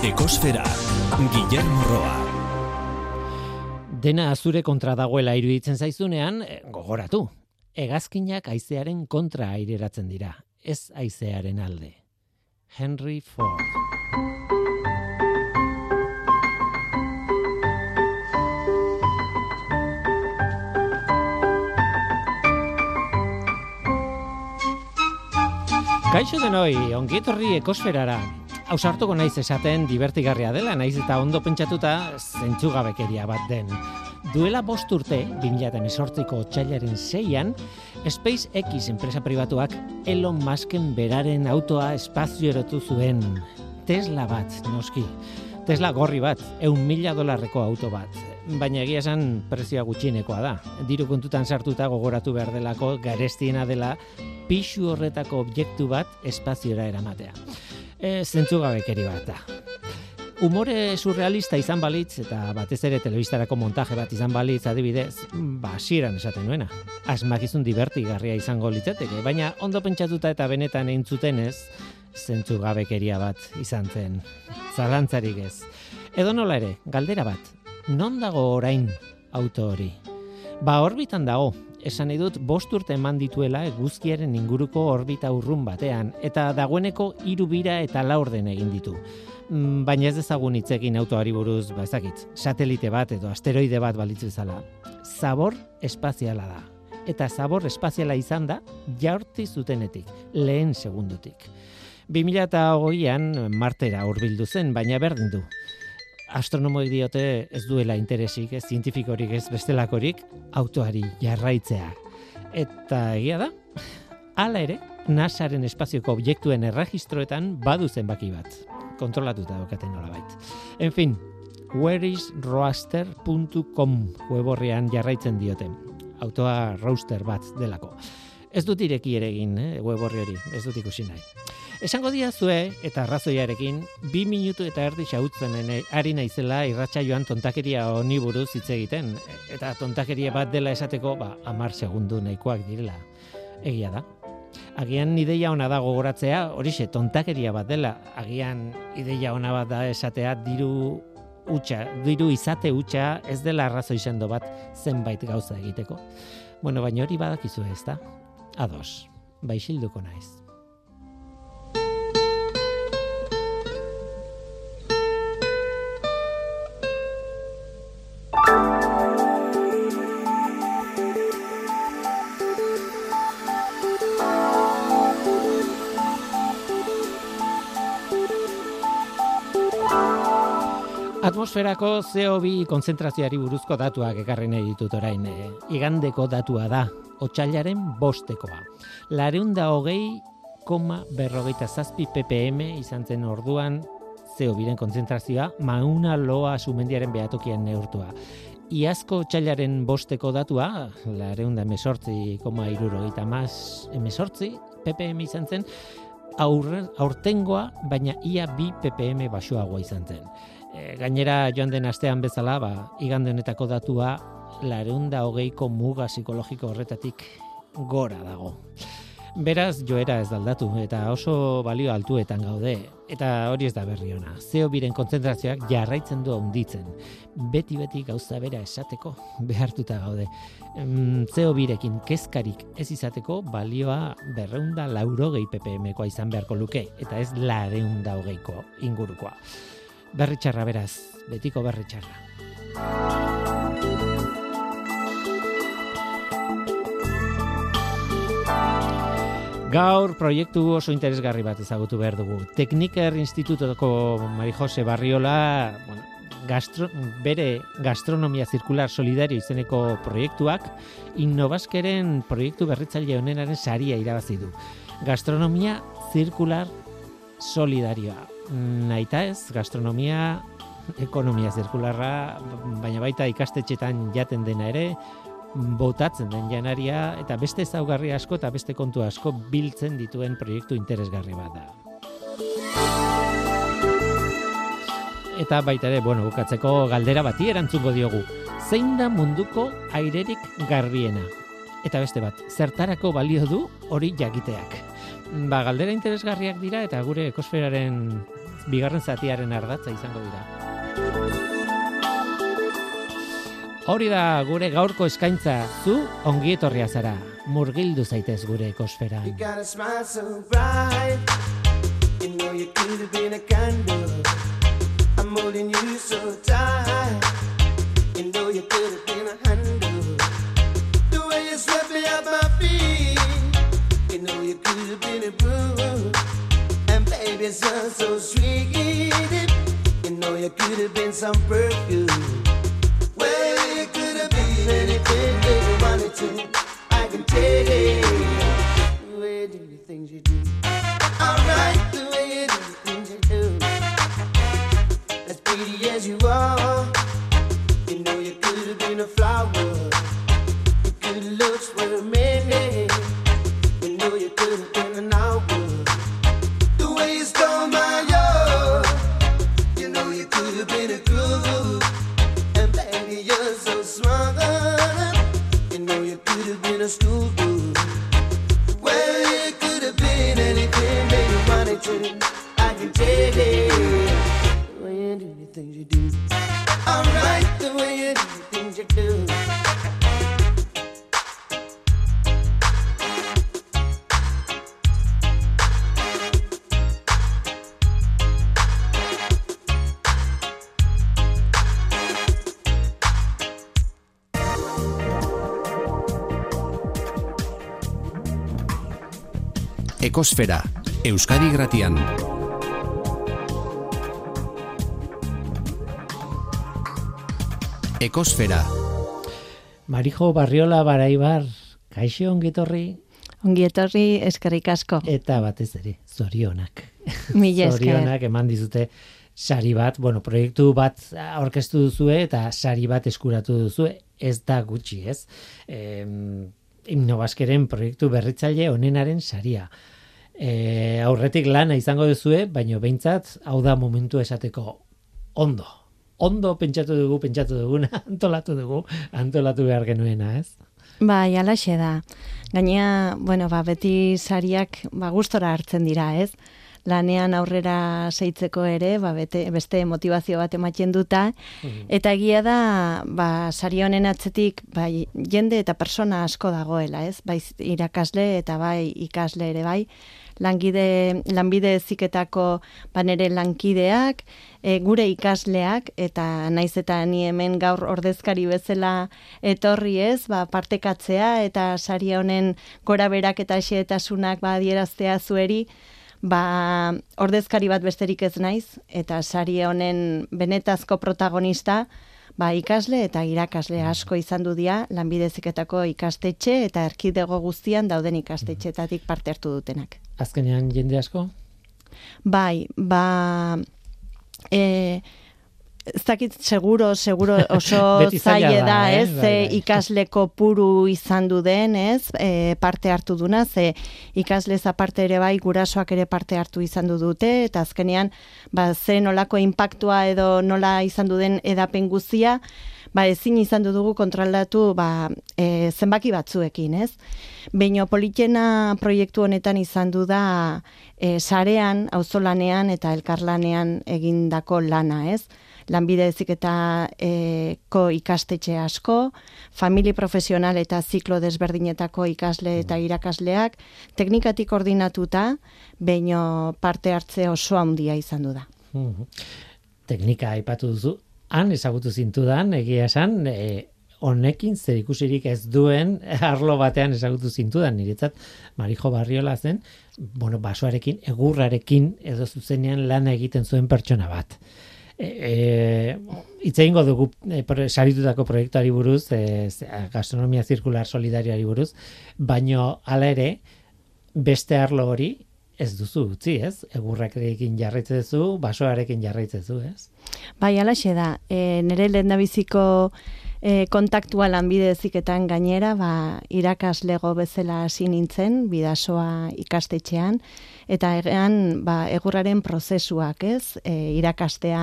Ekosfera, Guillermo Roa. Dena azure kontra dagoela iruditzen zaizunean, eh, gogoratu. Hegazkinak aizearen kontra aireratzen dira, ez aizearen alde. Henry Ford. Kaixo denoi, ongietorri ekosferara. Ausartuko naiz esaten divertigarria dela, naiz eta ondo pentsatuta zentzugabekeria bat den. Duela bost urte, 2018ko txailaren seian, SpaceX enpresa pribatuak Elon Musken beraren autoa espazio erotu zuen. Tesla bat, noski. Tesla gorri bat, eun mila dolarreko auto bat. Baina egia esan prezioa gutxinekoa da. Diru kontutan sartuta gogoratu behar delako garestiena dela pixu horretako objektu bat espaziora eramatea. E, zentzugabekeri bat da. Umore surrealista izan balitz eta batez ere telebistarako montaje bat izan balitz adibidez, ba, hasieran esaten nuena. Asmakizun divertigarria izango litzateke, baina ondo pentsatuta eta benetan eintzuten ez, zentzugabekeria bat izan zen. Zalantzarik ez. Edo nola ere, galdera bat, non dago orain auto hori? Ba, orbitan dago, esan nahi dut bost urte eman dituela eguzkiaren inguruko orbita urrun batean, eta dagoeneko hiru bira eta laurden egin ditu. Mm, baina ez dezagun hitz egin autoari buruz, ba ezakit, satelite bat edo asteroide bat balitzu bezala. Zabor espaziala da. Eta zabor espaziala izan da jaurti zutenetik, lehen segundutik. 2008an martera hurbildu zen, baina berdin du. Astronomoik diote ez duela interesik, ez zientifikorik ez bestelakorik, autoari jarraitzea. Eta egia da, hala ere, NASAren espazioko objektuen erregistroetan badu zenbaki bat. Kontrolatuta daukaten nola bait. En fin, whereisroaster.com weborrean jarraitzen diote. Autoa roaster bat delako. Ez dut ireki ere egin, eh, web horri hori, ez dut ikusi nahi. Esango dia zue, eta arrazoiarekin, bi minutu eta erdi xautzen ari naizela irratxa joan tontakeria honi buruz hitz egiten. Eta tontakeria bat dela esateko, ba, amar segundu nahikoak direla. Egia da. Agian ideia ona da gogoratzea, horixe tontakeria bat dela. Agian ideia ona bat da esatea diru utxa, diru izate utxa ez dela arrazoi sendo bat zenbait gauza egiteko. Bueno, baina hori badakizu ez da? Ados, baixilduko naiz. Atmosferako CO2 konzentrazioari buruzko datuak ekarri nahi ditut orain. E, igandeko datua da, otxailaren bostekoa. Lareunda hogei, koma berrogeita zazpi ppm izan zen orduan CO2 konzentrazioa mauna loa sumendiaren behatokian neurtua. Iazko txailaren bosteko datua, lareunda emesortzi, koma irurogeita maz emesortzi, ppm izan zen, aurre, aurtengoa, baina ia bi ppm basoagoa izan zen. E, gainera joan den astean bezala, ba, igande honetako datua, lareunda hogeiko muga psikologiko horretatik gora dago. Beraz, joera ez daldatu, eta oso balio altuetan gaude, eta hori ez da berri ona. Zeo biren konzentrazioak jarraitzen du handitzen. Beti-beti gauza bera esateko behartuta gaude. Zeo birekin kezkarik ez izateko balioa berreunda laurogei ppm-koa izan beharko luke, eta ez lareunda hogeiko ingurukoa. Berritxarra beraz, betiko berritxarra. Gaur proiektu oso interesgarri bat ezagutu behar dugu. Tekniker Institutoko Mari Jose Barriola, bueno, gastro, bere gastronomia zirkular solidario izeneko proiektuak, innovaskeren proiektu berritzaile honenaren saria irabazi du. Gastronomia zirkular solidarioa. Naita ez, gastronomia, ekonomia zirkularra, baina baita ikastetxetan jaten dena ere, botatzen den janaria eta beste ezaugarri asko eta beste kontu asko biltzen dituen proiektu interesgarri bat da. Eta baita ere, bueno, bukatzeko galdera bati erantzungo diogu. Zein da munduko airerik garbiena? Eta beste bat, zertarako balio du hori jakiteak? Ba, galdera interesgarriak dira eta gure ekosferaren bigarren zatiaren ardatza izango dira. Hori da gure gaurko eskaintza, zu ongi etorria zara, murgildu zaitez gure ekosfera. You got a smile so bright. You know you could have been a candle. Have been some perfume. Well, you could have been anything that you wanted to. Ekosfera, Euskadi Gratian. Ekosfera, Marijo Barriola Baraibar, kaixo ongi etorri Ongi etorri eskerrik asko. eta batez ere, zorionak. Mila esker. Zorionak eman dizute sari bat, bueno, proiektu bat aurkeztu duzue eta sari bat eskuratu duzue, ez da gutxi, ez? Em, himno baskeren proiektu berritzaile onenaren saria. E, aurretik lana izango duzue, baino behintzat, hau da momentu esateko ondo. Ondo pentsatu dugu, pentsatu duguna, antolatu dugu, antolatu behar genuena, ez? Bai, alaxe da. Gainea, bueno, ba, beti sariak ba, gustora hartzen dira, ez? Lanean aurrera zeitzeko ere, ba, bete, beste motivazio bat ematen duta, eta egia da, ba, sari honen atzetik, bai, jende eta persona asko dagoela, ez? Bai, irakasle eta bai, ikasle ere bai, langide, lanbide eziketako ba, nere lankideak, e, gure ikasleak, eta naiz eta ni hemen gaur ordezkari bezala etorri ez, ba, partekatzea eta sari honen gora berak eta xeetasunak ba, adieraztea zueri, ba, ordezkari bat besterik ez naiz, eta sari honen benetazko protagonista, ba, ikasle eta irakasle asko izan du dira lanbide heziketako ikastetxe eta erkidego guztian dauden ikastetxetatik parte hartu dutenak. Azkenean jende asko? Bai, ba, e, ez dakit seguro, seguro oso zaila da, da, eh? ez, Bai, bai. ikasleko puru izan du den, ez, e, parte hartu duna, ze ikaslez aparte ere bai, gurasoak ere parte hartu izan du dute, eta azkenean, ba, ze nolako impactua edo nola izan du den edapen guztia, ba, ezin izan du dugu kontrolatu ba, e, zenbaki batzuekin, ez? Beino politena proiektu honetan izan du da e, sarean, auzolanean eta elkarlanean egindako lana, ez? Lanbide heziketako ikastetxe asko, famili profesional eta ziklo desberdinetako ikasle eta irakasleak, teknikatik koordinatuta, beino parte hartze oso handia izan du da. Mhm. Teknika aipatu duzu, han ezagutu zintudan, egia esan, e, honekin zer ikusirik ez duen arlo batean ezagutu zintudan, niretzat Marijo Barriola zen, bueno, basoarekin, egurrarekin edo zuzenean lana egiten zuen pertsona bat. E, e, hitz egingo dugu e, saritutako proiektuari buruz, e, gastronomia zirkular solidarioari buruz, baino hala ere, beste arlo hori ez duzu utzi, ez? Egurrarekin jarraitzen duzu, basoarekin jarraitzen duzu, ez? Bai, alaxe da. E, nire lehendabiziko e, kontaktua lanbide heziketan gainera, ba, irakaslego bezala hasi nintzen, bidasoa ikastetxean, eta egean ba, egurraren prozesuak, ez? E, irakastea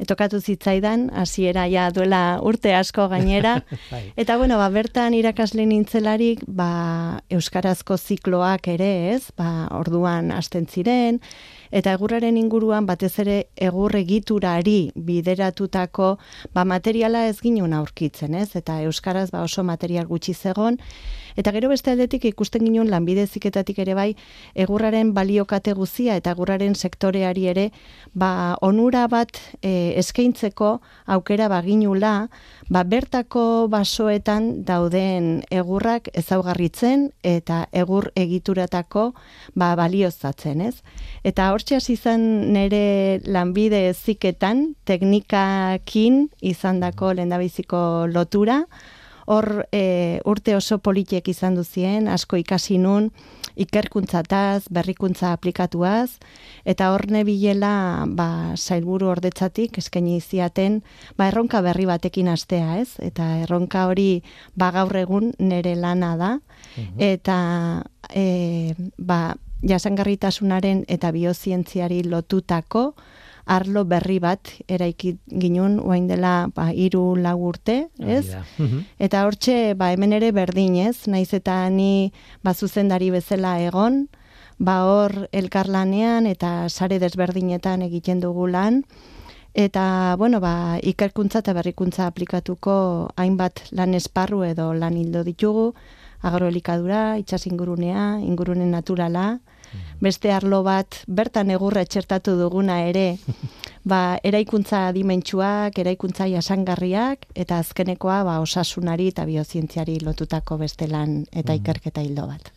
etokatu zitzaidan, hasiera ja duela urte asko gainera. Bai. Eta bueno, ba, bertan irakasle nintzelarik, ba, euskarazko zikloak ere, ez? Ba, orduan hasten ziren eta egurraren inguruan batez ere egur egiturari bideratutako ba, materiala ez ginuen aurkitzen, ez? Eta euskaraz ba, oso material gutxi zegon Eta gero beste aldetik ikusten ginen lanbide ziketatik ere bai egurraren baliokate guzia eta egurraren sektoreari ere ba onura bat e, eskaintzeko aukera baginula ba bertako basoetan dauden egurrak ezaugarritzen eta egur egituratako ba baliozatzen, ez? Eta hortxe hasi izan nere lanbide ziketan teknikakin izandako lehendabiziko lotura hor e, urte oso politiek izan duzien, asko ikasi nun, ikerkuntzataz, berrikuntza aplikatuaz, eta hor nebilela ba, sailburu ordetzatik eskaini ziaten ba, erronka berri batekin astea, ez? Eta erronka hori ba, gaur egun nere lana da, eta e, ba, jasangarritasunaren eta biozientziari lotutako, arlo berri bat eraiki ginun orain dela ba hiru lau urte, ez? Hori da. Mhm. Eta hortxe ba hemen ere berdin, ez? Naiz eta ni ba zuzendari bezala egon, ba hor elkarlanean eta sare desberdinetan egiten dugu lan eta bueno, ba ikerkuntza eta berrikuntza aplikatuko hainbat lan esparru edo lan hildo ditugu agroelikadura, itsas ingurunea, ingurune naturala, beste arlo bat bertan egurra txertatu duguna ere, ba, eraikuntza dimentsuak, eraikuntza jasangarriak, eta azkenekoa ba, osasunari eta biozientziari lotutako beste lan eta ikerketa hildo bat.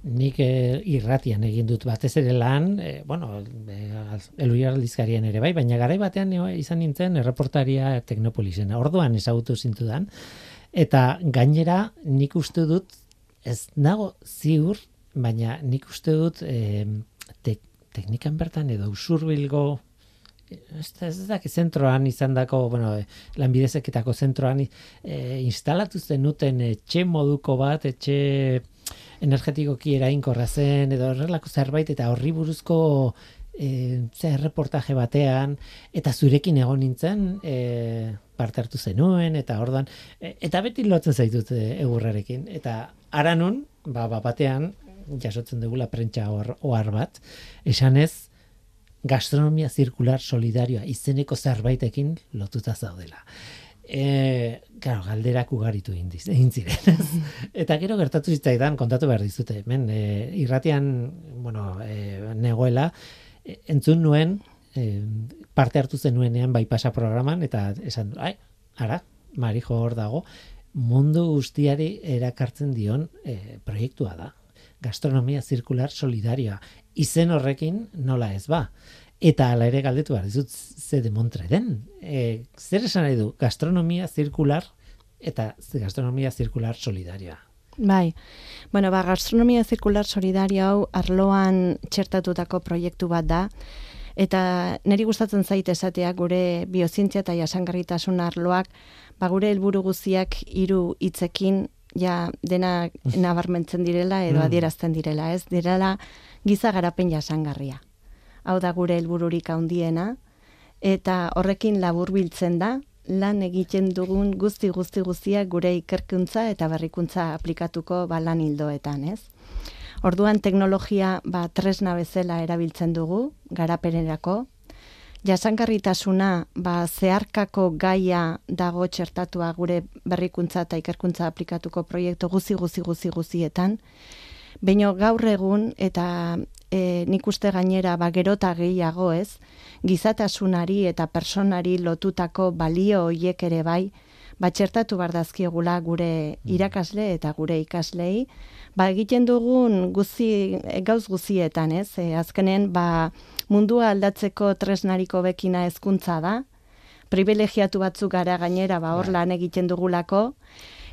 Nik eh, irratian egin dut batez ere lan, eh, bueno, eh, eluiar aldizkarien ere bai, baina garai batean eh, izan nintzen erreportaria Teknopolisen. Orduan ezagutu zintudan. Eta gainera nik uste dut, ez nago ziur, baina nik uste dut eh, tek, teknikan bertan edo usurbilgo ez da, ez da, zentroan izan dako, bueno, eh, lanbidezeketako zentroan eh, instalatu zenuten etxe moduko bat, etxe energetikoki erainkorra zen, edo horrelako zerbait, eta horri buruzko e, ze reportaje batean, eta zurekin egon nintzen, e, parte hartu zenuen, eta ordan e, eta beti lotzen zaitut e, egurrarekin. Eta ara nun, ba, ba, batean, jasotzen dugula prentsa ohar, ohar bat, esanez, gastronomia zirkular solidarioa izeneko zerbaitekin lotuta zaudela. E, claro, galderak ugaritu egin diz- egin ziren. Eta gero gertatu zitzaidan kontatu behar dizute. Hemen e, irratian, bueno, e, negoela e, entzun nuen e, parte hartu zenuenean bai pasa programan eta esan ai, ara, marijo hor dago, mundu guztiari erakartzen dion e, proiektua da. Gastronomia zirkular solidarioa. Izen horrekin nola ez ba. Eta hala ere galdetu behar dizut ze demontre den. E, zer esan nahi du? Gastronomia zirkular eta gastronomia zirkular solidarioa. Bai, bueno, ba, gastronomia zirkular solidario hau arloan txertatutako proiektu bat da, eta niri gustatzen zait esatea gure biozientzia eta jasangarritasun arloak, ba, gure helburu guztiak hiru hitzekin ja dena nabarmentzen direla edo Mm. adierazten direla, ez? Direla giza garapen jasangarria. Hau da gure helbururik handiena eta horrekin laburbiltzen da lan egiten dugun guzti guzti guztiak gure ikerkuntza eta berrikuntza aplikatuko ba lan hildoetan, ez? Orduan teknologia ba tresna bezala erabiltzen dugu garapenerako. Jasangarritasuna ba zeharkako gaia dago txertatua gure berrikuntza eta ikerkuntza aplikatuko proiektu guzi guzi guzi guzietan. Baina gaur egun eta e, nik uste gainera ba gerota gehiago ez, gizatasunari eta personari lotutako balio hoiek ere bai, ba txertatu bardazkiegula gure irakasle eta gure ikaslei, ba egiten dugun guzi, gauz guzietan ez, e, azkenen ba mundua aldatzeko tresnariko bekina hezkuntza da, privilegiatu batzuk gara gainera ba hor lan egiten dugulako,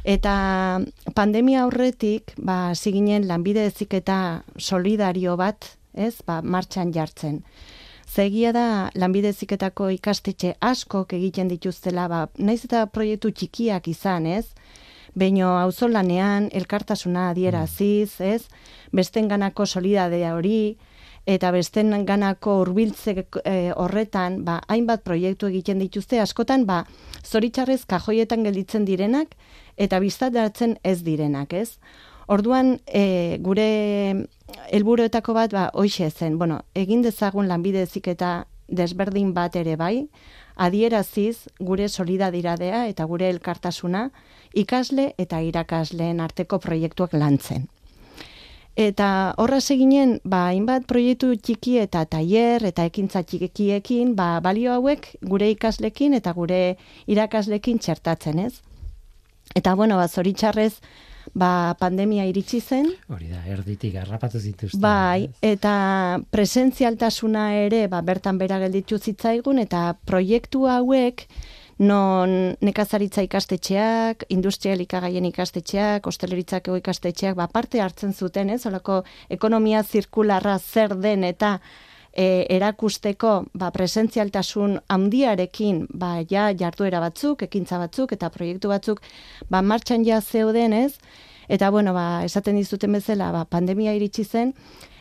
Eta pandemia aurretik, ba, ziginen lanbide eziketa solidario bat, ez, ba, martxan jartzen. Zegia da, lanbide eziketako ikastetxe askok egiten dituztela, ba, naiz eta proiektu txikiak izan, ez, Beino auzolanean elkartasuna adieraziz, ez? Bestenganako solidadea hori eta besten ganako urbiltze e, horretan, ba, hainbat proiektu egiten dituzte, askotan, ba, zoritxarrez kajoietan gelditzen direnak, eta biztadatzen ez direnak, ez? Orduan, e, gure helburuetako bat, ba, hoxe zen, bueno, egin dezagun lanbide eziketa desberdin bat ere bai, adieraziz gure solidaridadea eta gure elkartasuna ikasle eta irakasleen arteko proiektuak lantzen. Eta horra seginen, ba, hainbat proiektu txiki eta tailer eta ekintza txikiekin, ba, balio hauek gure ikaslekin eta gure irakaslekin txertatzen, ez? Eta, bueno, ba, zoritxarrez, ba, pandemia iritsi zen. Hori da, erditik harrapatu zituzten. Bai, eta presentzialtasuna ere, ba, bertan bera gelditu zitzaigun, eta proiektu hauek, non nekazaritza ikastetxeak, industrialikagaien ikastetxeak, osteleritzak ikastetxeak, ba, parte hartzen zuten, ez, olako ekonomia zirkularra zer den eta e, erakusteko ba, presentzialtasun handiarekin ba, ja jarduera batzuk, ekintza batzuk eta proiektu batzuk ba, martxan ja zeuden ez, eta bueno, ba, esaten dizuten bezala ba, pandemia iritsi zen,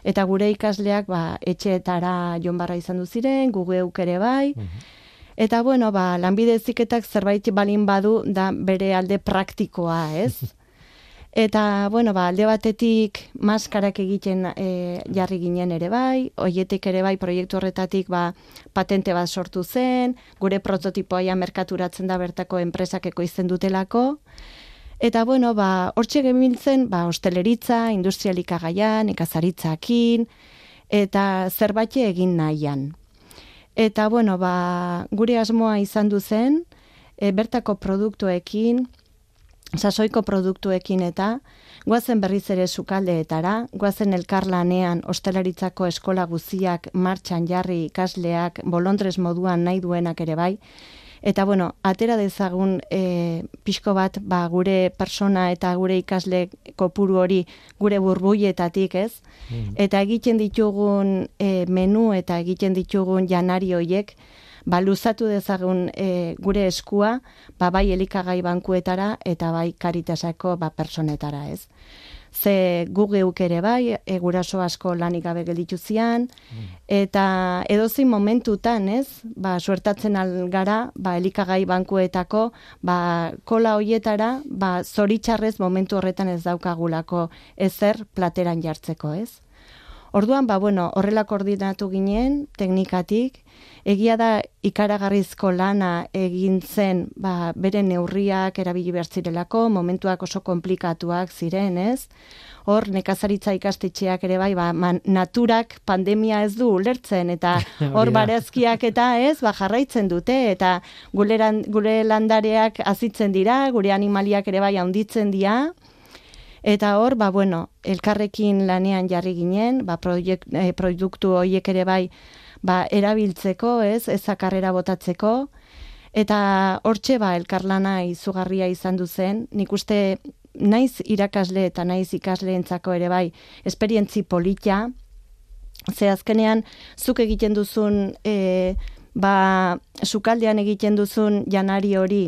eta gure ikasleak ba, etxeetara joan barra izan du ziren, gugu ere bai, mhm. Eta bueno, ba, lanbide eziketak zerbait balin badu da bere alde praktikoa, ez? Eta, bueno, ba, alde batetik maskarak egiten e, jarri ginen ere bai, hoietik ere bai proiektu horretatik ba, patente bat sortu zen, gure prototipoa merkaturatzen da bertako enpresakeko izen dutelako. Eta, bueno, ba, hortxe gemiltzen, ba, hosteleritza, industrialikagaian, ikazaritzakin, eta zerbait egin nahian. Eta, bueno, ba, gure asmoa izan du zen, e, bertako produktuekin, sasoiko produktuekin eta guazen berriz ere sukaldeetara, guazen elkarlanean ostelaritzako eskola guziak martxan jarri ikasleak bolondrez moduan nahi duenak ere bai, Eta bueno, atera dezagun e, pixko bat ba, gure persona eta gure ikasle kopuru hori gure burbuietatik, ez? Mm. Eta egiten ditugun e, menu eta egiten ditugun janari hoiek, ba, luzatu dezagun e, gure eskua, ba, bai elikagai bankuetara eta bai karitasako ba, personetara, ez. Ze gugeuk ere bai, e, guraso asko lanik gabe gelditu zian, mm. eta edozin momentutan, ez, ba, suertatzen algara, ba, elikagai bankuetako, ba, kola hoietara, ba, zoritxarrez momentu horretan ez daukagulako ezer plateran jartzeko, ez. Orduan, ba, bueno, horrela koordinatu ginen, teknikatik, egia da ikaragarrizko lana egin zen ba, bere neurriak erabili behar zirelako, momentuak oso komplikatuak ziren, ez? Hor, nekazaritza ikastetxeak ere bai, ba, naturak pandemia ez du ulertzen, eta hor barezkiak eta ez, ba, jarraitzen dute, eta gure, gure landareak azitzen dira, gure animaliak ere bai handitzen dira, Eta hor, ba, bueno, elkarrekin lanean jarri ginen, ba, proiekt, eh, produktu horiek ere bai, ba, erabiltzeko, ez, ezakarrera botatzeko, eta hortxe ba, elkarlana izugarria izan du zen, nik uste naiz irakasle eta naiz ikasleentzako ere bai, esperientzi polita, ze azkenean, zuk egiten duzun, e, ba, sukaldean egiten duzun janari hori,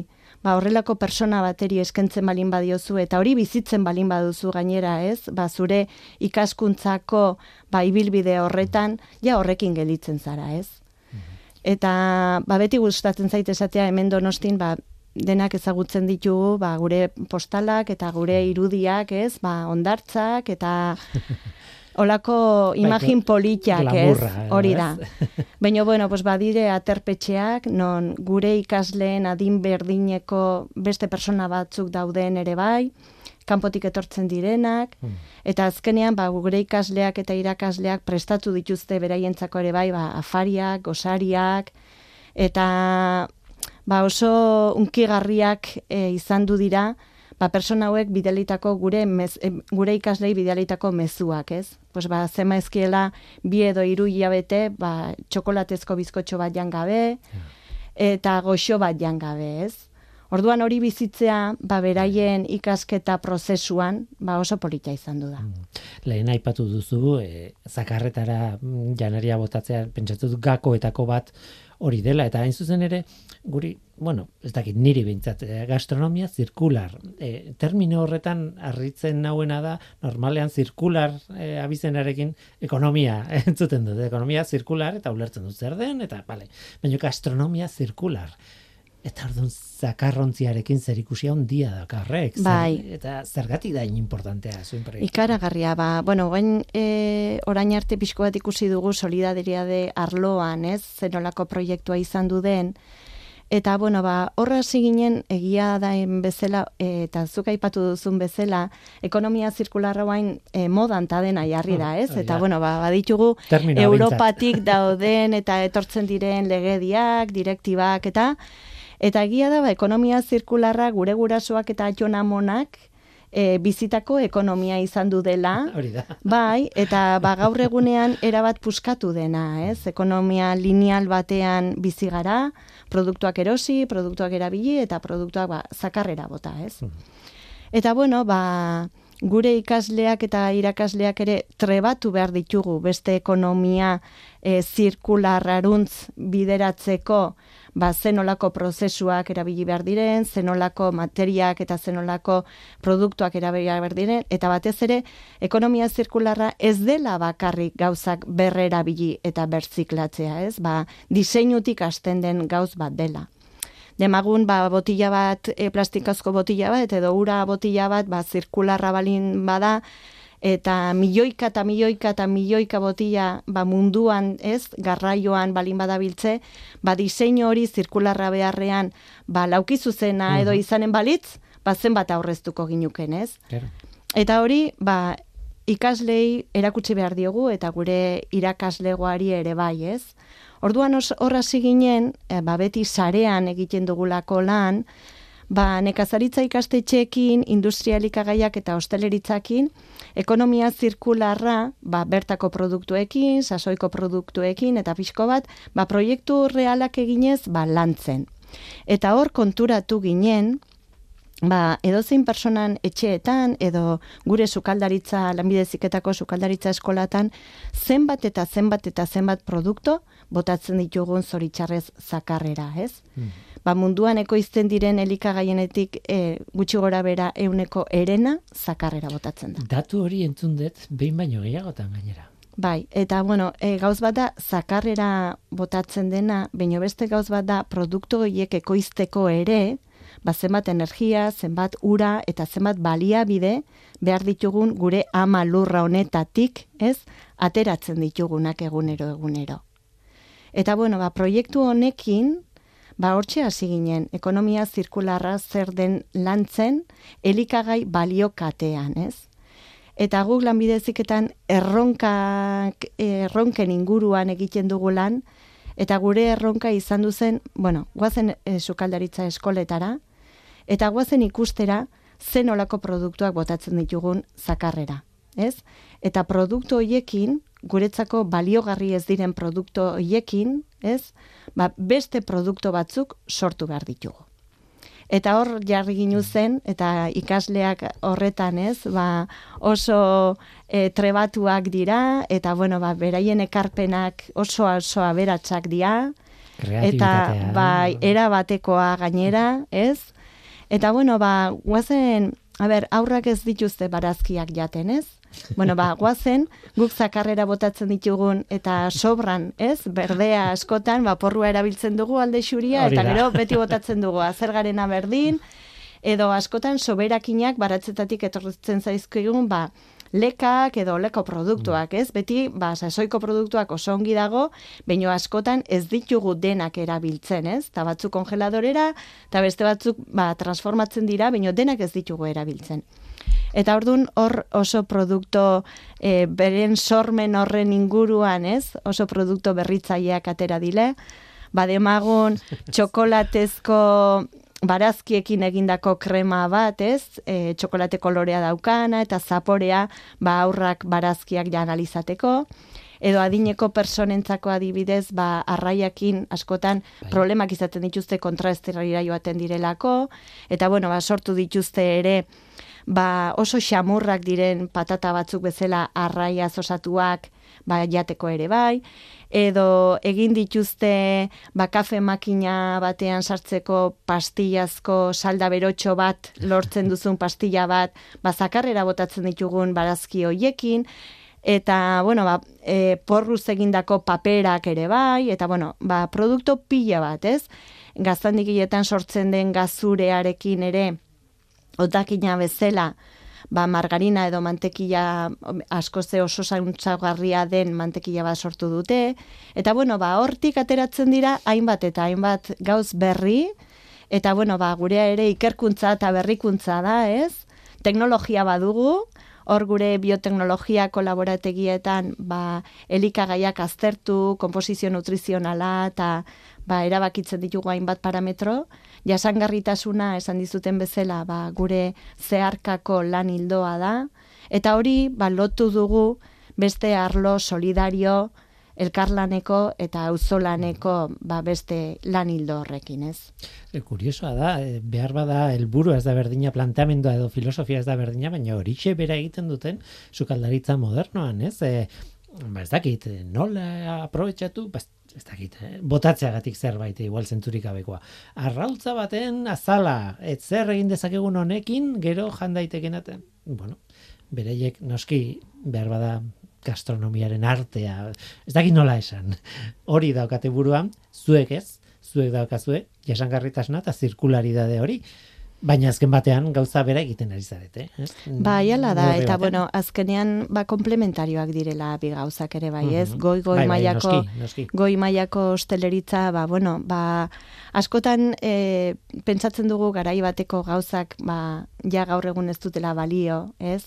ba, horrelako persona bateri eskentzen balin badiozu eta hori bizitzen balin baduzu gainera, ez? Ba, zure ikaskuntzako ba, ibilbide horretan, ja horrekin gelditzen zara, ez? Mhm. Eta ba, beti gustatzen zaite esatea hemen donostin, ba, denak ezagutzen ditugu, ba, gure postalak eta gure mhm. irudiak, ez? Ba, ondartzak eta olako imagin politiak, ez? Hori da. Baina, bueno, pues badire aterpetxeak, non gure ikasleen adin berdineko beste persona batzuk dauden ere bai, kanpotik etortzen direnak, hmm. eta azkenean, ba, gure ikasleak eta irakasleak prestatu dituzte beraientzako ere bai, ba, afariak, gosariak, eta ba, oso unkigarriak e, izan du dira, ba, persona hauek bidalitako gure mez, gure ikaslei bidalitako mezuak, ez? Pues ba zema ezkiela bi edo hiru hilabete, ba txokolatezko bizkotxo bat jan gabe eta goxo bat jan gabe, ez? Orduan hori bizitzea, ba beraien ikasketa prozesuan, ba oso polita izan du da. Mm. Lehen aipatu duzu, e, zakarretara janaria botatzea, pentsatu gakoetako bat hori dela eta hain zuzen ere guri bueno, ez dakit niri behintzat, eh, gastronomia zirkular. E, termino horretan harritzen nauena da, normalean zirkular e, abizenarekin ekonomia entzuten dut, ekonomia zirkular eta ulertzen dut zer den, eta bale, baina gastronomia zirkular. Eta orduan zakarrontziarekin zer ikusia handia da karrek. Bai. eta zergatik da importantea zuen proiektu. Ikaragarria, ba, bueno, gain e, orain arte pixko bat ikusi dugu solidaria de arloan, ez, zenolako proiektua izan du den, Eta, bueno, ba, horra ginen egia daen bezala, e, eta zuk aipatu duzun bezala, ekonomia zirkularra bain e, modan ta dena jarri da, ez? Eta, bueno, ba, baditugu Europatik dauden eta etortzen diren legediak, direktibak, eta eta egia da, ba, ekonomia zirkularra gure gurasoak eta atxonamonak, e, bizitako ekonomia izan du dela. Hori da. Bai, eta ba, gaur egunean erabat puskatu dena, ez? Ekonomia lineal batean bizi gara, produktuak erosi, produktuak erabili eta produktuak ba, zakarrera bota, ez? Eta bueno, ba, gure ikasleak eta irakasleak ere trebatu behar ditugu beste ekonomia e, zirkularraruntz bideratzeko ba, zenolako prozesuak erabili behar diren, zenolako materiak eta zenolako produktuak erabili behar diren, eta batez ere, ekonomia zirkularra ez dela bakarrik gauzak berrera bili eta bertziklatzea, ez? Ba, diseinutik hasten den gauz bat dela. Demagun, ba, botila bat, e, plastikazko botila bat, edo ura botila bat, ba, zirkularra balin bada, eta milioika eta milioika eta milioika botila ba munduan, ez, garraioan balin badabiltze, ba diseinu hori zirkularra beharrean ba lauki zuzena edo izanen balitz, ba zenbat aurreztuko ginuken, ez? Eta hori, ba ikaslei erakutsi behar diogu eta gure irakaslegoari ere bai, ez? Orduan horra ginen, e, ba beti sarean egiten dugulako lan, ba nekazaritza ikastetxeekin, industrialikagaiak eta hosteleritzakin, ekonomia zirkularra, ba, bertako produktuekin, sasoiko produktuekin, eta pixko bat, ba, proiektu realak eginez, ba, lantzen. Eta hor konturatu ginen, ba, edozein personan etxeetan, edo gure sukaldaritza, lanbideziketako sukaldaritza eskolatan, zenbat eta zenbat eta zenbat produktu, botatzen ditugun zoritxarrez zakarrera, ez? Hmm ba, munduan ekoizten diren elikagaienetik e, gutxi gora bera euneko erena zakarrera botatzen da. Datu hori entzun dut behin baino gehiagotan gainera. Bai, eta bueno, e, gauz bat da zakarrera botatzen dena, baino beste gauz bat da produktu horiek ekoizteko ere, ba, zenbat energia, zenbat ura eta zenbat baliabide behar ditugun gure ama lurra honetatik, ez, ateratzen ditugunak egunero egunero. Eta bueno, ba, proiektu honekin, Ba, hortxe hasi ginen, ekonomia zirkularra zer den lantzen, elikagai baliokatean, ez? Eta guk lanbideziketan erronkak, erronken inguruan egiten dugu lan, eta gure erronka izan duzen, bueno, guazen e, sukaldaritza eskoletara, eta guazen ikustera zen olako produktuak botatzen ditugun zakarrera, ez? Eta produktu hoiekin, guretzako baliogarri ez diren produktu hoiekin, ez? Ba, beste produktu batzuk sortu behar ditugu. Eta hor jarri ginu zen, eta ikasleak horretan ez, ba, oso e, trebatuak dira, eta bueno, ba, beraien ekarpenak oso oso aberatsak dira, eta bai, era batekoa gainera, ez? Eta bueno, ba, guazen, a ber, aurrak ez dituzte barazkiak jaten, ez? Bueno, ba, guazen, guk zakarrera botatzen ditugun eta sobran, ez? Berdea askotan, ba, porrua erabiltzen dugu alde xuria, eta gero beti botatzen dugu azergarena berdin, edo askotan soberakinak baratzetatik etortzen zaizkigun, ba, lekak edo leko produktuak, ez? Beti, ba, sasoiko produktuak oso ongi dago, baino askotan ez ditugu denak erabiltzen, ez? Ta batzuk kongeladorera, eta beste batzuk, ba, transformatzen dira, baino denak ez ditugu erabiltzen. Eta ordun hor oso produkto e, beren sormen horren inguruan, ez? Oso produkto berritzaileak atera dile. Bademagun txokolatezko barazkiekin egindako krema bat, ez? E, txokolate kolorea daukana eta zaporea ba aurrak barazkiak ja analizateko edo adineko personentzako adibidez, ba, arraiakin askotan bai. problemak izaten dituzte kontraesterrira joaten direlako, eta bueno, ba, sortu dituzte ere, ba, oso xamurrak diren patata batzuk bezala arraia osatuak, ba, jateko ere bai, edo egin dituzte ba, kafe makina batean sartzeko pastillazko salda berotxo bat, lortzen duzun pastilla bat, ba, zakarrera botatzen ditugun barazki hoiekin, eta, bueno, ba, e, porruz egindako paperak ere bai, eta, bueno, ba, produkto pila bat, ez? Gaztandikietan sortzen den gazurearekin ere, otakina bezala, ba, margarina edo mantekila asko ze oso zauntzagarria den mantekila bat sortu dute. Eta bueno, ba, hortik ateratzen dira hainbat eta hainbat gauz berri, eta bueno, ba, gurea ere ikerkuntza eta berrikuntza da, ez? Teknologia badugu, hor gure bioteknologia kolaborategietan ba, elikagaiak aztertu, komposizio nutrizionala eta ba, erabakitzen ditugu hainbat parametro, jasangarritasuna esan dizuten bezala ba, gure zeharkako lan hildoa da, eta hori ba, lotu dugu beste arlo solidario, elkarlaneko eta auzolaneko ba, beste lan hildo horrekin, ez? E, kuriosoa da, e, behar bada helburu ez da berdina, planteamendua edo filosofia ez da berdina, baina horixe bera egiten duten sukaldaritza modernoan, ez? E, ba ez dakit, nola aprobetsatu, ba, ez dakit, eh? botatzeagatik zerbait igual zentzurik gabekoa. Arrautza baten azala, ez zer egin dezakegun honekin, gero jandaiteken aten. Bueno, bereiek noski behar bada gastronomiaren artea, ez dakit nola esan. Hori daukate buruan, zuek ez, zuek daukazue, jasangarritasuna eta zirkularidade hori. Baina azken batean gauza bera egiten ari zarete, eh? Ba, iala da, eta bueno, azkenean ba komplementarioak direla bi gauzak ere bai, ez? Mhm. Goi goi Bai, bai, mailako noski, noski. goi mailako hosteleritza, ba bueno, ba askotan e, pentsatzen dugu garai bateko gauzak ba ja gaur egun ez dutela balio, ez?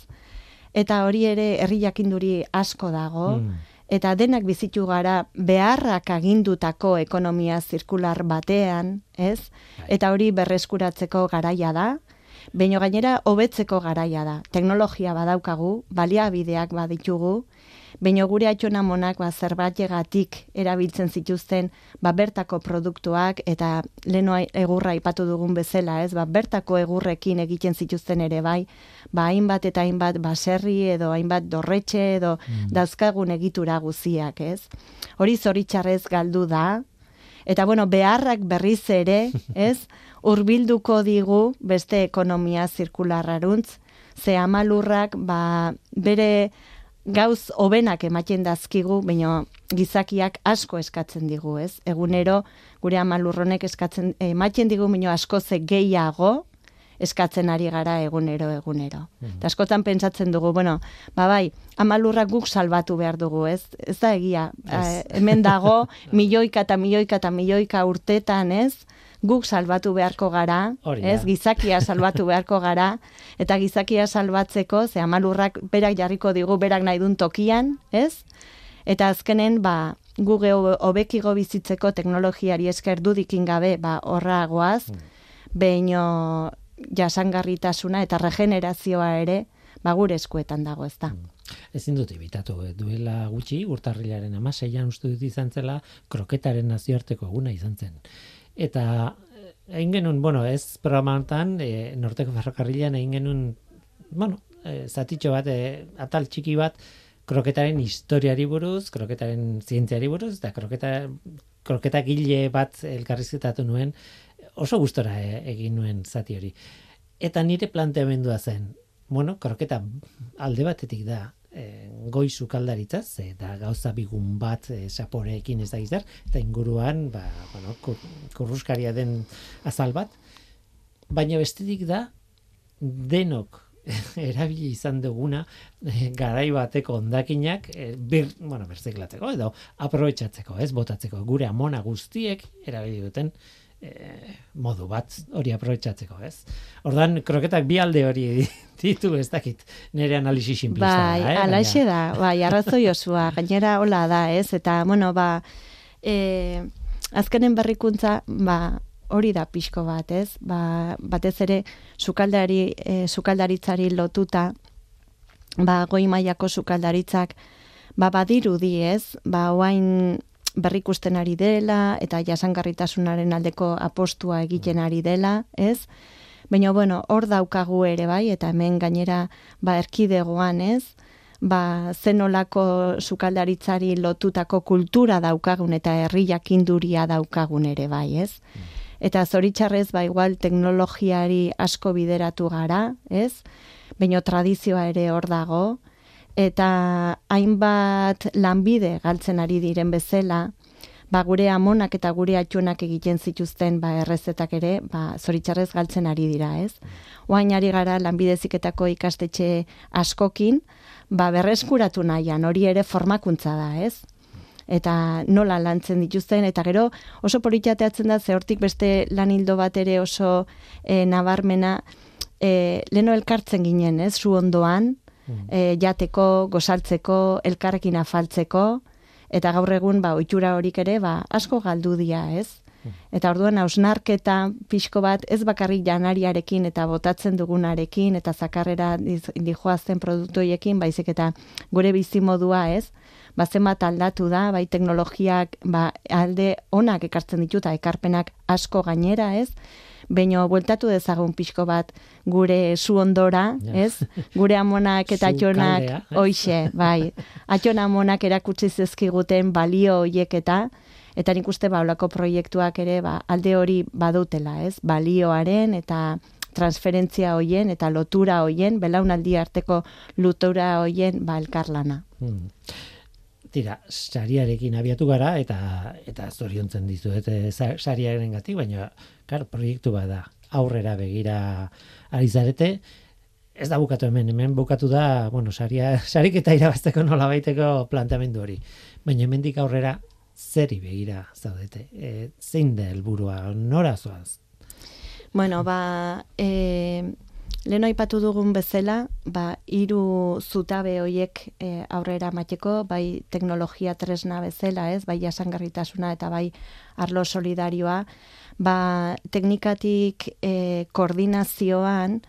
Eta hori ere herri jakinduri asko dago. Mm. Eta denak bizitu gara beharrak agindutako ekonomia zirkular batean, ez? Bai. Eta hori berreskuratzeko garaia da, baino gainera hobetzeko garaia da. Teknologia badaukagu, baliabideak baditugu, baino gure atxona monak ba, zerbaitegatik erabiltzen zituzten ba, bertako produktuak eta leno egurra ipatu dugun bezala, ez? Ba, bertako egurrekin egiten zituzten ere bai, ba, hainbat eta hainbat baserri edo hainbat dorretxe edo dauzkagun egitura guziak, ez? Hori zoritxarrez galdu da, Eta bueno, beharrak berriz ere, ez? Hurbilduko digu beste ekonomia zirkularraruntz, ze amalurrak ba, bere gauz hobenak ematen dazkigu, baina gizakiak asko eskatzen digu, ez? Egunero gure amalurronek eskatzen ematen digu, baina asko ze gehiago eskatzen ari gara egunero egunero. Eta askotan pentsatzen dugu, bueno, ba bai, amalurrak guk salbatu behar dugu, ez? Ez da egia. Eh, hemen dago milioika eta milioika eta milioika urtetan, ez? Guk salbatu beharko gara, Hori ez? Gizakia salbatu beharko gara eta gizakia salbatzeko, ze amalurrak berak jarriko digu berak nahi dun tokian, ez? Eta azkenen, ba, gu geho hobekigo bizitzeko teknologiari esker dudikin gabe, ba, horra goaz, beino jasangarritasuna eta regenerazioa ere, ba, gure eskuetan dago, ez da. Ezin dut ibitatu, eh, duela gutxi, urtarrilaren amaseian uste dut izan zela, kroketaren nazioarteko eguna izan zen. Eta eh, egin genuen, bueno, ez programantan, e, norteko ferrokarrilean egin genuen, bueno, e, zatitxo bat, e, atal txiki bat, kroketaren historiari buruz, kroketaren zientziari buruz, eta kroketa, kroketa gile bat elkarrizketatu nuen, oso gustora e, egin nuen zati hori. Eta nire planteamendua zen, bueno, kroketa alde batetik da, e, goi sukaldaritzaz, e, da gauza bigun bat e, saporeekin ez da izar, eta inguruan, ba, bueno, kur, kurruskaria den azal bat, baina bestetik da, denok erabili izan duguna eh, garai bateko hondakinak eh, bir, bueno, berziklatzeko edo aprobetxatzeko, ez botatzeko. Gure amona guztiek erabili duten eh, modu bat hori aprobetxatzeko, ez? Ordan kroketak bi alde hori ditu, ez dakit, nire analisi simplista Bai, da, eh? alaxe da, bai, arrazoi osua, gainera hola da, ez? Eta, bueno, ba, e, azkenen berrikuntza, ba, hori da pixko bat, ez? Ba, batez ere, sukaldari, e, sukaldaritzari lotuta, ba, goi mailako sukaldaritzak, ba, badirudi, ez? Ba, oain berrikusten ari dela, eta jasangarritasunaren aldeko apostua egiten ari dela, ez? Baina, bueno, hor daukagu ere bai, eta hemen gainera, ba, erkidegoan, ez? ba, zenolako sukaldaritzari lotutako kultura daukagun eta herri jakinduria daukagun ere bai, ez? Eta zoritxarrez, ba, igual teknologiari asko bideratu gara, ez? Baina tradizioa ere hor dago, eta hainbat lanbide galtzen ari diren bezala, ba, gure amonak eta gure atxonak egiten zituzten ba, errezetak ere, ba, zoritxarrez galtzen ari dira, ez? Oain ari gara lanbideziketako ikastetxe askokin, ba, berreskuratu nahian, hori ere formakuntza da, ez? eta nola lantzen dituzten, eta gero oso politxateatzen da, ze hortik beste lanildo bat ere oso e, nabarmena, e, leno elkartzen ginen, ez, zu ondoan, e, jateko, gozaltzeko, elkarrekin afaltzeko, eta gaur egun, ba, oitura horik ere, ba, asko galdu dia, ez? Eta orduan hausnarketa pixko bat ez bakarrik janariarekin eta botatzen dugunarekin eta zakarrera dijoazten produktoiekin, baizik eta gure bizimodua ez, ba zenbat aldatu da, bai teknologiak ba, alde onak ekartzen dituta ekarpenak asko gainera ez, Beino, bueltatu dezagun pixko bat gure zu ondora, ez? Gure amonak eta atxonak, oixe, bai. Atxona amonak erakutsi zezkiguten balio hoiek eta, eta nik uste baulako proiektuak ere ba, alde hori badutela, ez? Balioaren eta transferentzia hoien eta lotura hoien, belaunaldi arteko lotura hoien ba, elkarlana. Hmm. Tira, sariarekin abiatu gara eta eta zoriontzen dizuet eh, sariaren gatik, baina kar, proiektu bada aurrera begira ari zarete, ez da bukatu hemen, hemen bukatu da, bueno, saria, sarik eta irabazteko nola baiteko planteamendu hori. Baina hemendik aurrera zeri begira zaudete? E, zein da helburua nora zoaz? Bueno, ba, e, leno aipatu dugun bezala, ba, hiru zutabe hoiek e, aurrera mateko, bai teknologia tresna bezala, ez, bai jasangarritasuna eta bai arlo solidarioa, ba, teknikatik e, koordinazioan,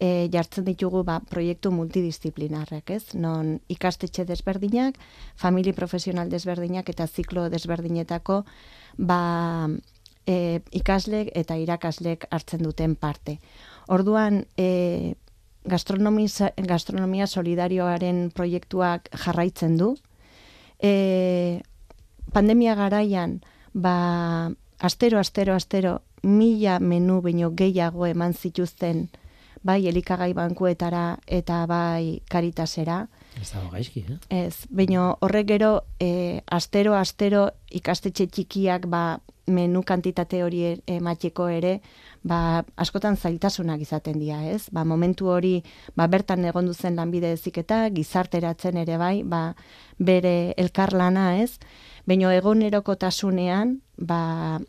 e, jartzen ditugu ba, proiektu multidisciplinarrak, ez? Non ikastetxe desberdinak, famili profesional desberdinak eta ziklo desberdinetako ba, e, ikaslek eta irakaslek hartzen duten parte. Orduan, e, gastronomia, gastronomia solidarioaren proiektuak jarraitzen du. E, pandemia garaian, ba, astero, astero, astero, mila menu baino gehiago eman zituzten bai elikagai bankuetara eta bai karitasera. Ez dago gaizki, eh? Ez, baina horrek gero, e, astero, astero ikastetxe txikiak ba, menu kantitate hori ematiko ere, ba, askotan zailtasunak izaten dira, ez? Ba, momentu hori, ba, bertan egon duzen lanbide eziketa, gizarteratzen ere bai, ba, bere elkarlana, ez? Baina egonerokotasunean, ba,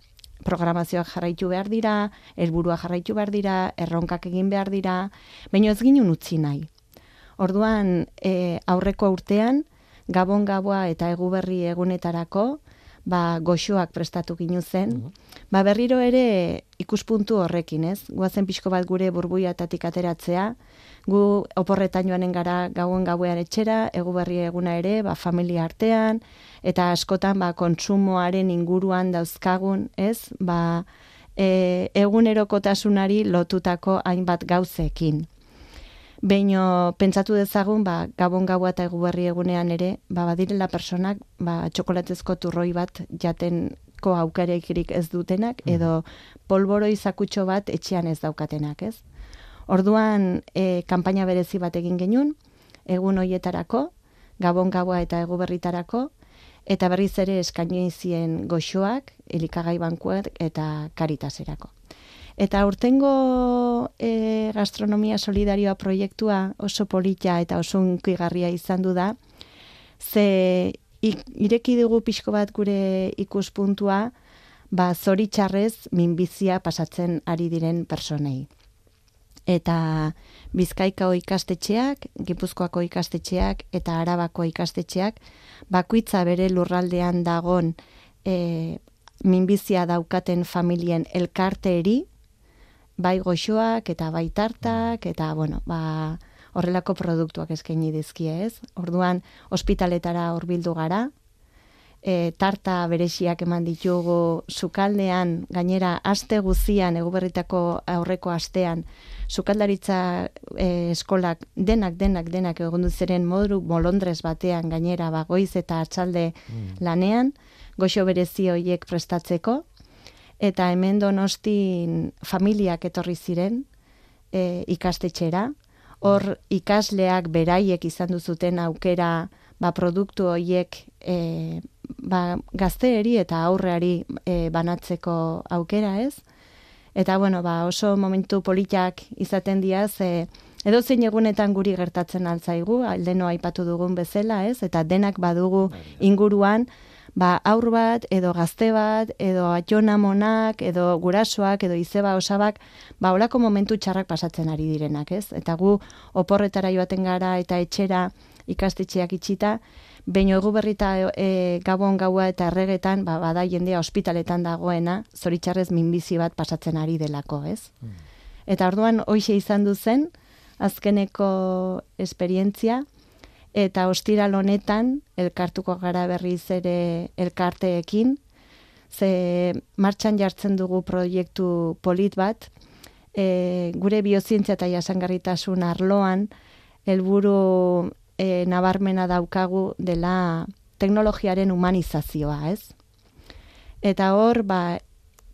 programazioak jarraitu behar dira, helburua jarraitu behar dira, erronkak egin behar dira, baina ez ginen utzi nahi. Orduan, e, aurreko urtean, gabon gaboa eta eguberri egunetarako, ba, goxoak prestatu ginu zen, mhm. ba, berriro ere ikuspuntu horrekin, ez? Guazen pixko bat gure burbuiatatik ateratzea, gu oporretan joanen gara gauen gauean etxera, egu berri eguna ere, ba, familia artean, eta askotan ba, kontsumoaren inguruan dauzkagun, ez? Ba, e, egunerokotasunari lotutako hainbat gauzekin. Beino pentsatu dezagun, ba, gabon gaua eta eguberri egunean ere, ba, badirela personak, ba, txokolatezko turroi bat jatenko aukarekirik ez dutenak, mm. edo polboro izakutxo bat etxean ez daukatenak, ez? Orduan, e, kanpaina berezi bat egin genuen, egun hoietarako, gabon gaua eta eguberritarako, eta berriz ere eskaini zien goxoak, elikagai bankuak eta karitaserako. Eta urtengo e, gastronomia solidarioa proiektua oso polita eta oso unkigarria izan du da, ze ireki dugu pixko bat gure ikuspuntua, ba zoritxarrez minbizia pasatzen ari diren personei. Eta Bizkaikako ikastetxeak, Gipuzkoako ikastetxeak eta Arabako ikastetxeak bakuitza bere lurraldean dagon e, minbizia daukaten familien elkarteeri bai goxoak eta bai tartak eta bueno, ba, horrelako produktuak eskaini dizkie, ez? Orduan ospitaletara hurbildu gara. E, tarta bereziak eman ditugu sukaldean, gainera aste guzian eguberritako aurreko astean sukaldaritza e, eskolak denak, denak, denak egon ziren modu molondrez batean gainera bagoiz eta atxalde lanean, goxo berezi hoiek prestatzeko, eta hemen donostin familiak etorri ziren e, ikastetxera, hor ikasleak beraiek izan duzuten aukera ba, produktu hoiek e, ba, gazteeri eta aurreari e, banatzeko aukera ez. Eta bueno, ba, oso momentu politak izaten dira, ze edo zein egunetan guri gertatzen altzaigu, aldeno aipatu dugun bezala, ez? Eta denak badugu inguruan, ba, aur bat, edo gazte bat, edo atxonamonak, edo gurasoak, edo izeba osabak, ba, olako momentu txarrak pasatzen ari direnak, ez? Eta gu oporretara joaten gara eta etxera ikastetxeak itxita, Beino egu berrita e, gabon gaua eta erregetan, ba, bada jendea ospitaletan dagoena, zoritxarrez minbizi bat pasatzen ari delako, ez? Eta orduan hoixe izan du zen, azkeneko esperientzia, eta ostiral honetan, elkartuko gara berriz ere elkarteekin, ze martxan jartzen dugu proiektu polit bat, e, gure biozientzia eta jasangarritasun arloan, helburu e, nabarmena daukagu dela teknologiaren humanizazioa, ez? Eta hor, ba,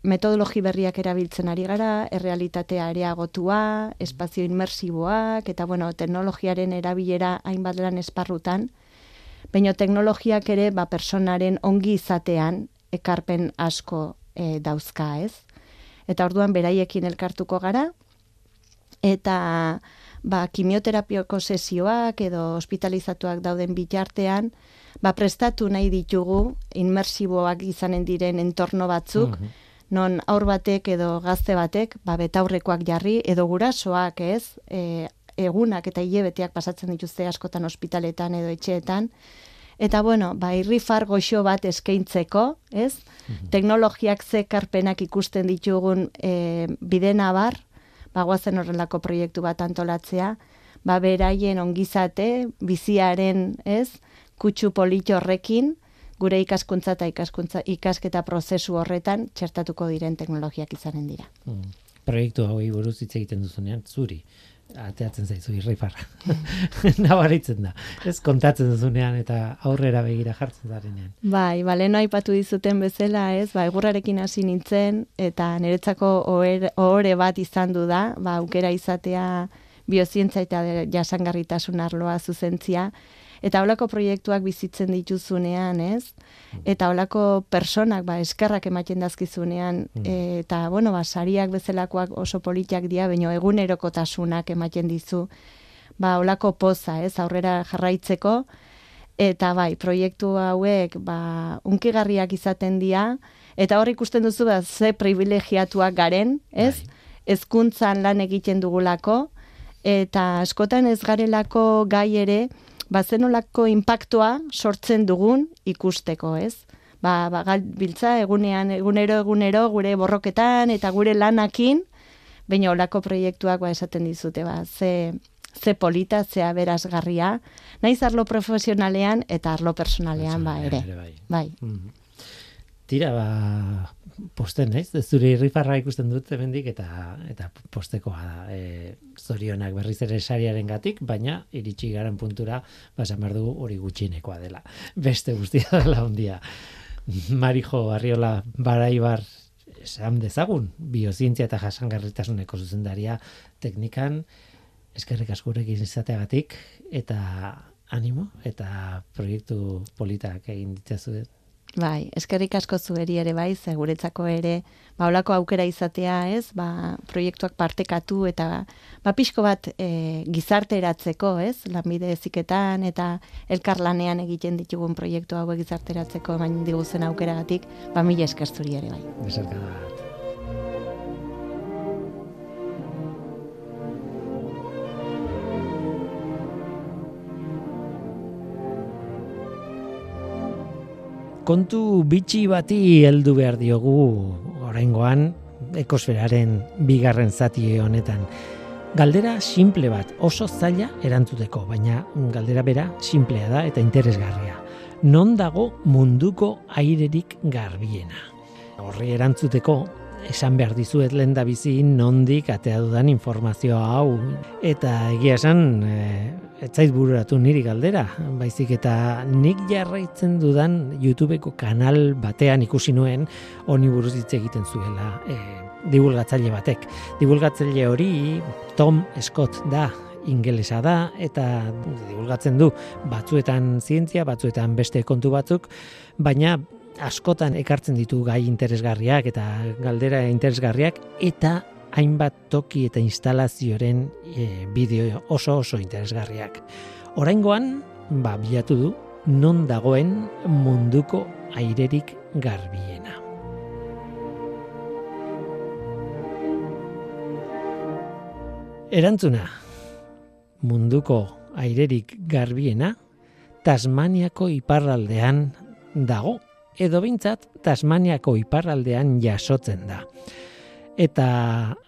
metodologi berriak erabiltzen ari gara, errealitatea areagotua, espazio inmersiboak, eta bueno, teknologiaren erabilera hainbat lan esparrutan, baina teknologiak ere ba, personaren ongi izatean ekarpen asko e, dauzka, ez? Eta orduan beraiekin elkartuko gara, eta ba, kimioterapioko sesioak edo hospitalizatuak dauden bitartean, ba, prestatu nahi ditugu inmersiboak izanen diren entorno batzuk, non aur batek edo gazte batek, ba, betaurrekoak jarri, edo gurasoak ez, e, egunak eta hilebeteak pasatzen dituzte askotan ospitaletan edo etxeetan, Eta bueno, ba, irrifar goxo bat eskaintzeko, ez? Teknologiak zekarpenak ikusten ditugun e, bidena bar, bagoazen horrelako proiektu bat antolatzea, ba beraien ongizate, biziaren, ez, kutsu polito horrekin, gure ikaskuntza eta ikaskuntza ikasketa prozesu horretan txertatuko diren teknologiak izanen dira. Mm. Proiektu hauei buruz hitz egiten duzunean, zuri, ateatzen zaizu irrifarra. Nabaritzen da. Ez kontatzen duzunean eta aurrera begira jartzen zarenean. Bai, bale, no aipatu dizuten bezala, ez, ba, egurrarekin hasi nintzen, eta niretzako ohore bat izan du da, ba, aukera izatea biozientza eta jasangarritasun arloa zuzentzia, eta holako proiektuak bizitzen dituzunean, ez? Eta holako personak, ba, eskerrak ematen dazkizunean, e, eta, bueno, ba, sariak bezalakoak oso politiak dira, baino egunerokotasunak ematen dizu, ba, holako poza, ez, aurrera jarraitzeko, eta bai, proiektu hauek, ba, unkigarriak izaten dira, eta hor ikusten duzu, ba, ze privilegiatuak garen, ez? Hezkuntzan lan egiten dugulako, eta askotan ez garelako gai ere, ba, zenolako impactoa sortzen dugun ikusteko, ez? Ba, ba biltza egunean, egunero, egunero, gure borroketan eta gure lanakin, baina olako proiektuak ba, esaten dizute, ba, ze, ze polita, ze aberazgarria, naiz arlo profesionalean eta arlo personalean, ba, ere. bai. Bai. Mhm. Tira, ba, posten, naiz? Zure irrifarra ikusten dut hemendik eta eta postekoa da. E, zorionak berriz ere sariaren gatik, baina iritsi garen puntura, ba, esan behar dugu hori gutxienekoa dela. Beste guztia dela ondia. Marijo Arriola Baraibar esan dezagun, biozientzia eta jasangarritasuneko zuzendaria teknikan, eskerrik asko gurekin izateagatik, eta animo, eta proiektu politak egin ditzazu Bai, eskerrik asko zueri ere bai, ze guretzako ere, ba, holako aukera izatea, ez, ba, proiektuak partekatu eta, ba, pixko bat e, gizarteratzeko, ez, lanbide eziketan eta elkarlanean egiten ditugun proiektu hauek gizarteratzeko eman diguzen aukeragatik, ba, mila esker zuri ere bai. Besarkada Kontu bitxi bati heldu behar diogu oraingoan ekosferaren bigarren zati honetan. Galdera simple bat, oso zaila erantzuteko, baina galdera bera simplea da eta interesgarria. Non dago munduko airerik garbiena? Horri erantzuteko esan behar dizuet lehen da bizi nondik atea dudan informazioa hau. Eta egia esan, e, etzait bururatu niri galdera, baizik eta nik jarraitzen dudan YouTubeko kanal batean ikusi nuen honi buruz hitz egiten zuela e, divulgatzaile batek. Divulgatzaile hori Tom Scott da, ingelesa da eta divulgatzen du batzuetan zientzia, batzuetan beste kontu batzuk, baina askotan ekartzen ditu gai interesgarriak eta galdera interesgarriak eta hainbat toki eta instalazioren e, bideo oso oso interesgarriak. Oraingoan, ba, bilatu du, non dagoen munduko airerik garbiena. Erantzuna, munduko airerik garbiena, Tasmaniako iparraldean dago edo bintzat Tasmaniako iparraldean jasotzen da. Eta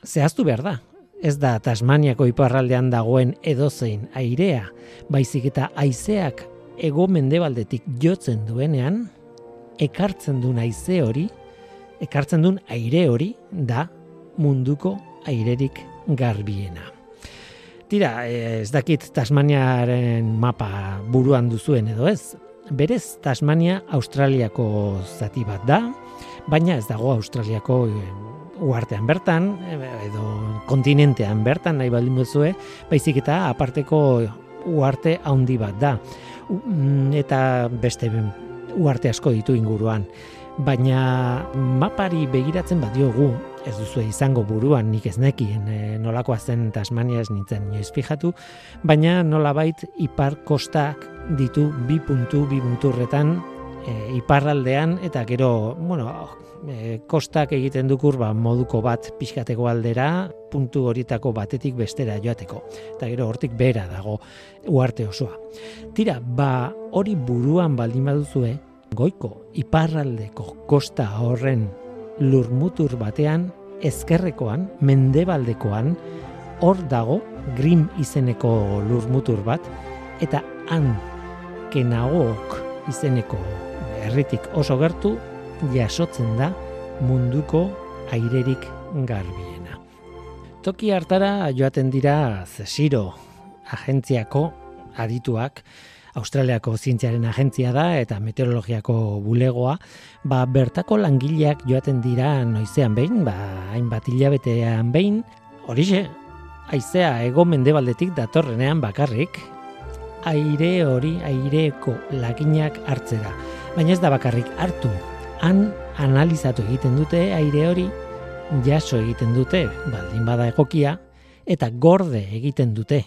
zehaztu behar da, ez da Tasmaniako iparraldean dagoen edozein airea, baizik eta haizeak ego mendebaldetik jotzen duenean, ekartzen duen haize hori, ekartzen duen aire hori da munduko airerik garbiena. Tira, ez dakit Tasmaniaren mapa buruan duzuen edo ez, berez Tasmania Australiako zati bat da, baina ez dago Australiako e, uartean bertan, edo kontinentean bertan nahi baldin bezue, baizik eta aparteko uarte handi bat da. Mm, eta beste uarte asko ditu inguruan. Baina mapari begiratzen badiogu, ez duzu izango buruan nik ez nekien e, nolakoa zen Tasmania ez nintzen inoiz fijatu, baina nolabait ipar kostak ditu bi puntu, bi punturretan e, iparraldean eta gero, bueno, e, kostak egiten du kurba moduko bat pixkateko aldera, puntu horietako batetik bestera joateko. Eta gero hortik bera dago uarte osoa. Tira, ba hori buruan baldin baduzue, goiko iparraldeko kosta horren lurmutur batean, ezkerrekoan, mendebaldekoan, hor dago grim izeneko lurmutur bat, eta han kenagook izeneko herritik oso gertu jasotzen da munduko airerik garbiena. Toki hartara joaten dira Zesiro agentziako adituak, Australiako zientziaren agentzia da eta meteorologiako bulegoa, ba bertako langileak joaten dira noizean behin, ba hainbat hilabetean behin, horixe, haizea ego mendebaldetik datorrenean bakarrik, aire hori aireko laginak hartzera. Baina ez da bakarrik hartu, han analizatu egiten dute aire hori jaso egiten dute, baldin bada egokia, eta gorde egiten dute.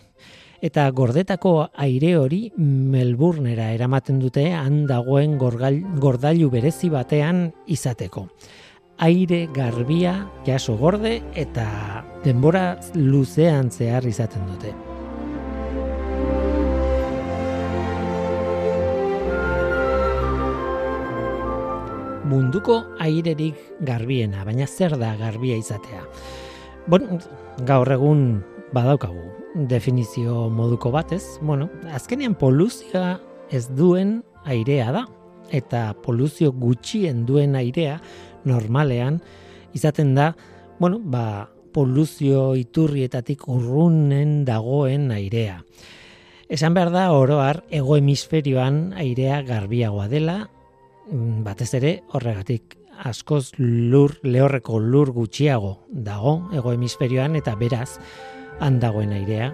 Eta gordetako aire hori Melbournera eramaten dute han dagoen gordailu berezi batean izateko. Aire garbia jaso gorde eta denbora luzean zehar izaten dute. Munduko airerik garbiena, baina zer da garbia izatea? Bon, gaur egun badaukagu definizio moduko batez, bueno, azkenean poluzioa ez duen airea da, eta poluzio gutxien duen airea normalean izaten da, bueno, ba, poluzio iturrietatik urrunen dagoen airea. Esan behar da, oroar, ego hemisferioan airea garbiagoa dela, batez ere horregatik askoz lur lehorreko lur gutxiago dago ego hemisferioan eta beraz han dagoen airea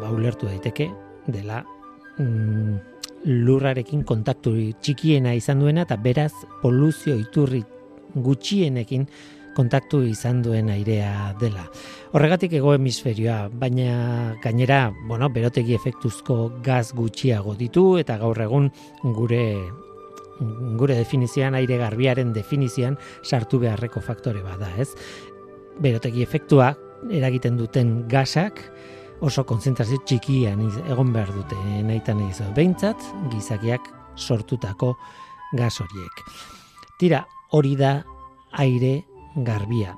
ba ulertu daiteke dela mm, lurrarekin kontaktu txikiena izan duena eta beraz poluzio iturri gutxienekin kontaktu izan duen airea dela. Horregatik ego hemisferioa, baina gainera, bueno, berotegi efektuzko gaz gutxiago ditu eta gaur egun gure gure definizioan aire garbiaren definizioan sartu beharreko faktore bada, ez? Berotegi efektua eragiten duten gasak oso konzentrazio txikian egon behar dute nahitan egizu. Behintzat, gizakiak sortutako gas horiek. Tira, hori da aire garbia.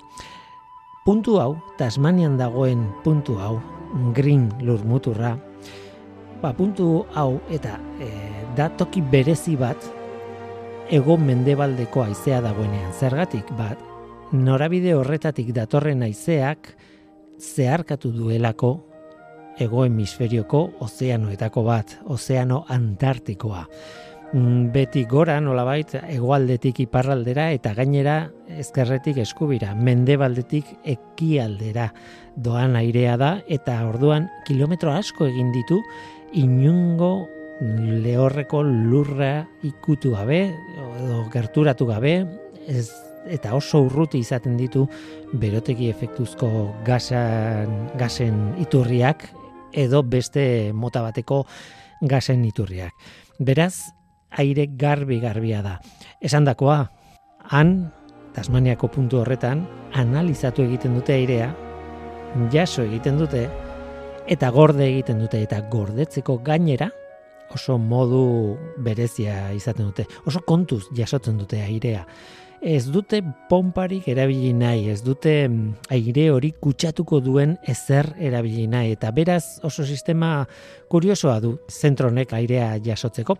Puntu hau, Tasmanian dagoen puntu hau, green lurmuturra, ba, puntu hau eta e, da toki berezi bat ego mendebaldeko haizea dagoenean. Zergatik, bat, norabide horretatik datorren haizeak zeharkatu duelako hego hemisferioko ozeanoetako bat, ozeano antartikoa. Mm, Beti gora nolabait hegoaldetik iparraldera eta gainera ezkerretik eskubira, mendebaldetik ekialdera doan airea da eta orduan kilometro asko egin ditu inungo lehorreko lurra ikutu gabe edo gerturatu gabe ez, eta oso urruti izaten ditu berotegi efektuzko gasan, gasen iturriak edo beste mota bateko gasen iturriak. Beraz, aire garbi garbia da. Esandakoa, han Tasmaniako puntu horretan analizatu egiten dute airea, jaso egiten dute eta gorde egiten dute eta gordetzeko gainera oso modu berezia izaten dute. Oso kontuz jasotzen dute airea. Ez dute pomparik erabili nahi, ez dute mm, aire hori kutsatuko duen ezer erabili nahi eta beraz oso sistema kuriosoa du zentronek airea jasotzeko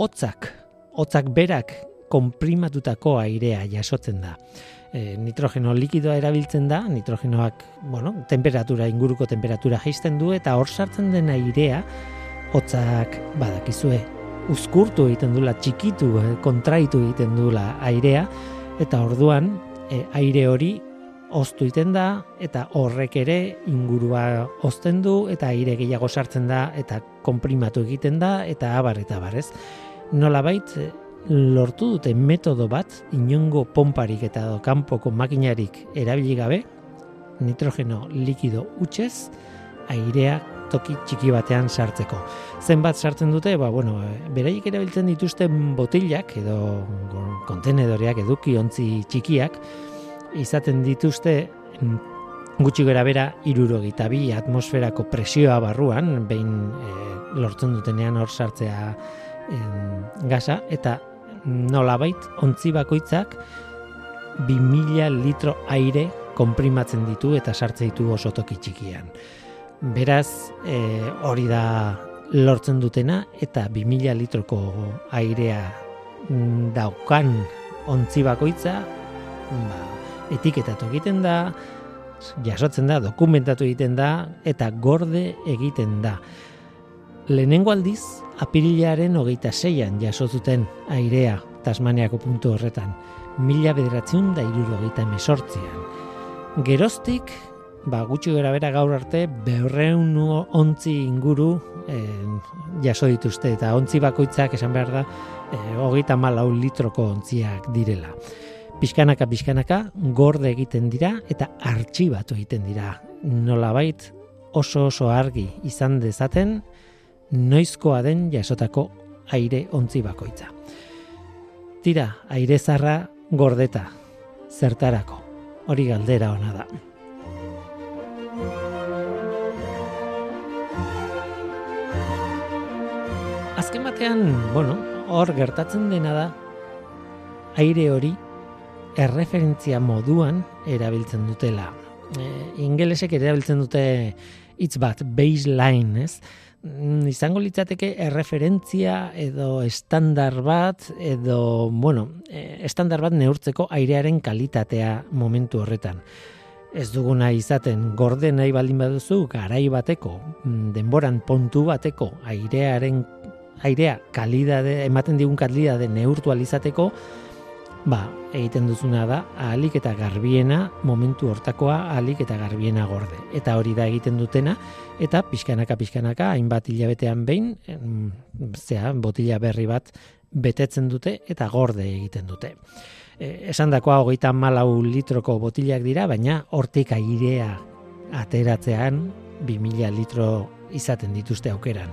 hotzak, hotzak berak konprimatutako airea jasotzen da. E, nitrogeno likidoa erabiltzen da, nitrogenoak, bueno, temperatura, inguruko temperatura jaisten du, eta hor sartzen den airea, hotzak badakizue, uzkurtu egiten dula, txikitu, eh, kontraitu egiten dula airea, eta orduan, e, aire hori oztu egiten da, eta horrek ere ingurua ozten du, eta aire gehiago sartzen da, eta konprimatu egiten da, eta abar eta abar, ez? nolabait eh, lortu dute metodo bat inongo pomparik eta kanpoko makinarik erabili gabe nitrogeno likido utxez airea toki txiki batean sartzeko. Zenbat sartzen dute, ba, bueno, beraiek erabiltzen dituzten botilak edo kontenedoreak eduki ontzi txikiak izaten dituzte mm, gutxi gara bera irurogita bi atmosferako presioa barruan, behin e, lortzen dutenean hor sartzea en, gaza eta nolabait ontzi bakoitzak 2000 litro aire konprimatzen ditu eta sartze ditu oso toki txikian. Beraz, e, hori da lortzen dutena eta 2000 litroko airea mm, daukan ontzi bakoitza ba, etiketatu egiten da, jasotzen da, dokumentatu egiten da eta gorde egiten da. Lehenengo aldiz, apirilaren hogeita zeian jaso zuten airea Tasmaniako puntu horretan, mila bederatzen da iruro hogeita mesortzian. Geroztik, ba, gutxi gara bera gaur arte, beharreun ontzi inguru eh, jaso dituzte, eta ontzi bakoitzak esan behar da, eh, hogeita malau litroko ontziak direla. Piskanaka, piskanaka, gorde egiten dira eta artxibatu egiten dira. Nolabait oso oso argi izan dezaten, noizkoa den jasotako aire ontzi bakoitza. Tira, aire zarra gordeta, zertarako, hori galdera ona da. Batean, bueno, hor gertatzen dena da, aire hori erreferentzia moduan erabiltzen dutela. E, ingelesek erabiltzen dute hitz bat, baseline, ez? Mm, izango litzateke erreferentzia edo estandar bat edo, bueno, e, estandar bat neurtzeko airearen kalitatea momentu horretan. Ez duguna izaten gorde nahi baldin baduzu garai bateko, mm, denboran pontu bateko airearen airea kalidade ematen digun kalidade neurtu alizateko, ba, egiten duzuna da ahalik eta garbiena momentu hortakoa ahalik eta garbiena gorde. Eta hori da egiten dutena eta pixkanaka pixkanaka hainbat hilabetean behin zea botila berri bat betetzen dute eta gorde egiten dute. E, esan dakoa hogeita malau litroko botilak dira, baina hortik airea ateratzean 2000 litro izaten dituzte aukeran.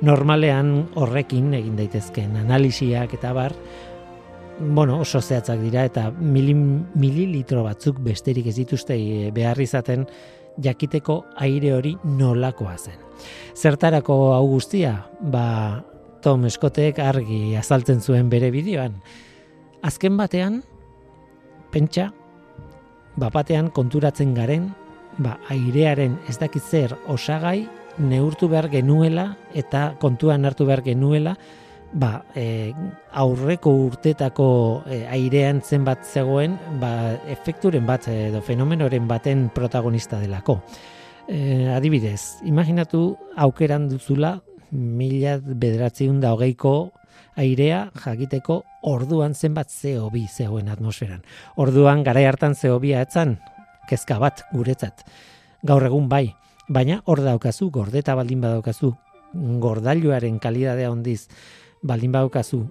Normalean horrekin egin daitezken analisiak eta bar, bueno, oso zehatzak dira eta mili, mililitro batzuk besterik ez dituzte eh, behar izaten jakiteko aire hori nolakoa zen. Zertarako hau guztia, ba, Tom Scottek argi azaltzen zuen bere bideoan. Azken batean, pentsa, bapatean konturatzen garen, ba, airearen ez dakit zer osagai neurtu behar genuela eta kontuan hartu behar genuela ba, e, aurreko urtetako e, airean zenbat zegoen, ba, efekturen bat edo fenomenoren baten protagonista delako. E, adibidez, imaginatu aukeran duzula mila bederatziun da hogeiko airea jakiteko orduan zenbat CO2 zegoen atmosferan. Orduan gara hartan CO2 etzan, kezka bat guretzat. Gaur egun bai, baina hor daukazu, gordeta baldin badaukazu, gordailuaren kalidadea ondiz, baldin badaukazu,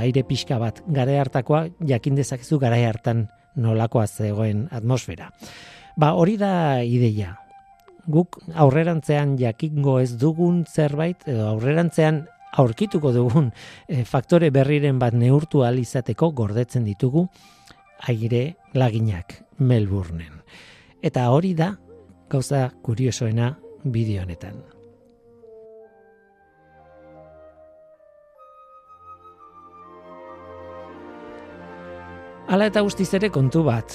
aire pixka bat, gara hartakoa, jakin dezakezu gara hartan nolakoa zegoen atmosfera. Ba, hori da ideia. Guk aurrerantzean jakingo ez dugun zerbait, edo aurrerantzean aurkituko dugun e, faktore berriren bat neurtu ahal izateko gordetzen ditugu aire laginak Melbourneen. Eta hori da gauza kuriosoena bideo honetan. Hala eta guztiz ere kontu bat.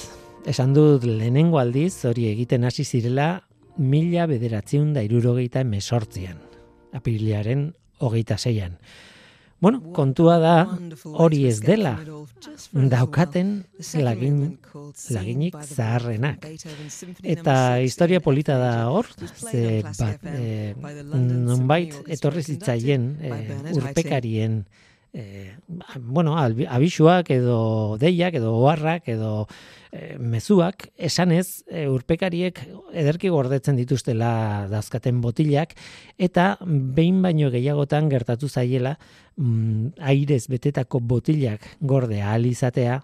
Esan dut lehenengo aldiz hori egiten hasi zirela mila bederatziun da irurogeita emesortzian. Apirilearen hogeita zeian. Bueno, kontua da hori ez dela daukaten lagin, laginik zaharrenak. Eta historia polita da hor, ze bat, e, nonbait etorri zitzaien e, urpekarien e, bueno, abisuak edo deiak edo oharrak edo e, mezuak esanez e, urpekariek ederki gordetzen dituztela dazkaten botilak eta behin baino gehiagotan gertatu zaiela mm, airez betetako botilak gorde ahal izatea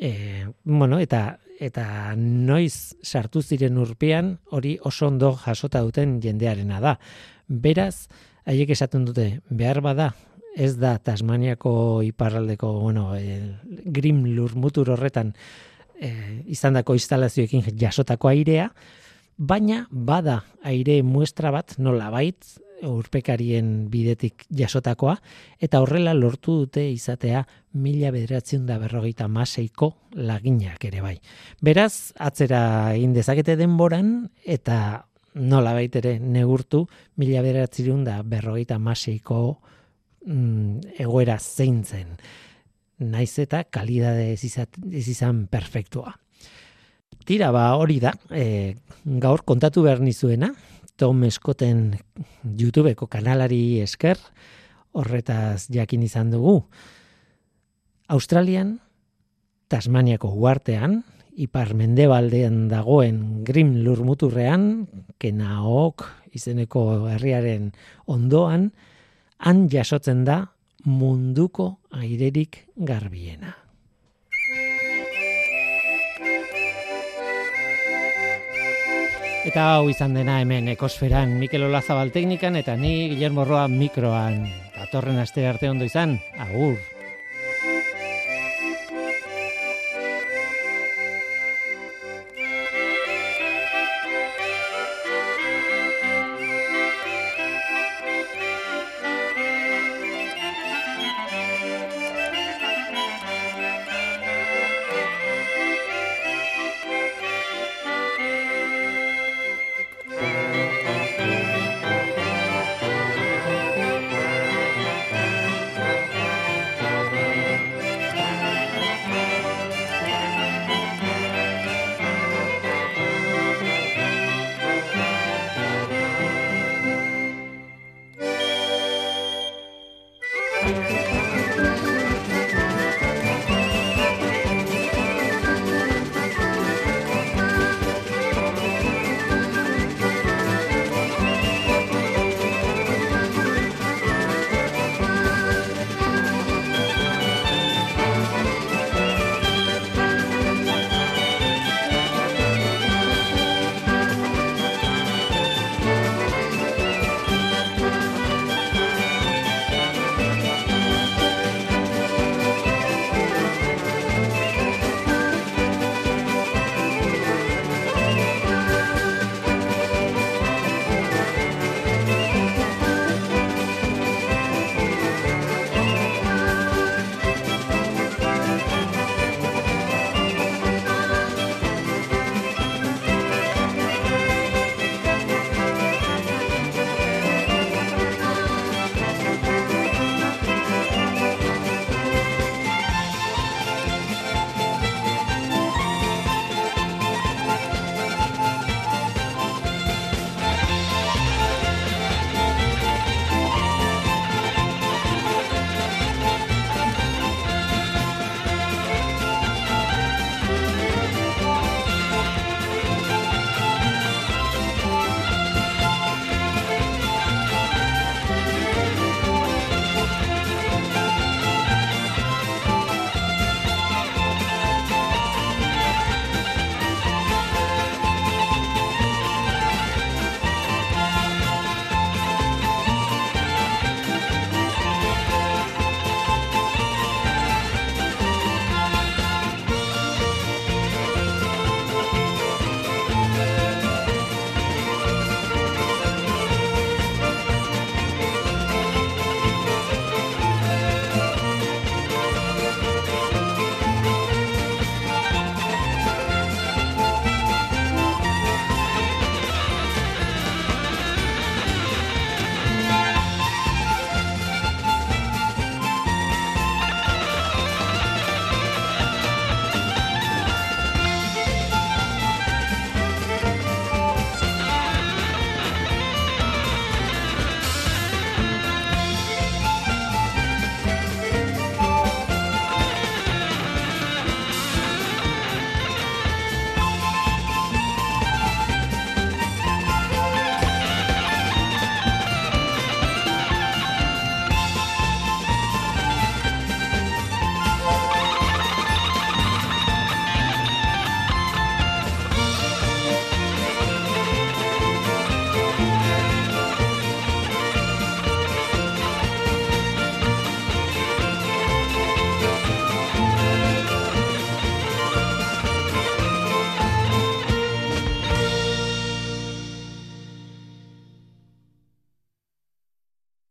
e, bueno, eta eta noiz sartu ziren urpean hori oso ondo jasota duten jendearena da. Beraz, haiek esaten dute, behar bada, ez da Tasmaniako iparraldeko, bueno, e, grim lur mutur horretan e, izandako instalazioekin jasotako airea, baina bada aire muestra bat nola bait urpekarien bidetik jasotakoa, eta horrela lortu dute izatea mila bederatzen da berrogeita maseiko laginak ere bai. Beraz, atzera egin dezakete denboran, eta nola ere negurtu mila bederatzen da berrogeita maseiko mm, egoera zein zen. Naiz eta kalidade ez, izan perfektua. Tira ba hori da, e, gaur kontatu behar nizuena, Tom Scotten YouTubeko kanalari esker, horretaz jakin izan dugu. Australian, Tasmaniako uartean, ipar mendebaldean dagoen grim lurmuturrean, kenaok izeneko herriaren ondoan, han jasotzen da munduko airerik garbiena. Eta hau izan dena hemen ekosferan Mikel Olazabal teknikan eta ni Guillermo Roa mikroan. Datorren aste arte ondo izan, agur!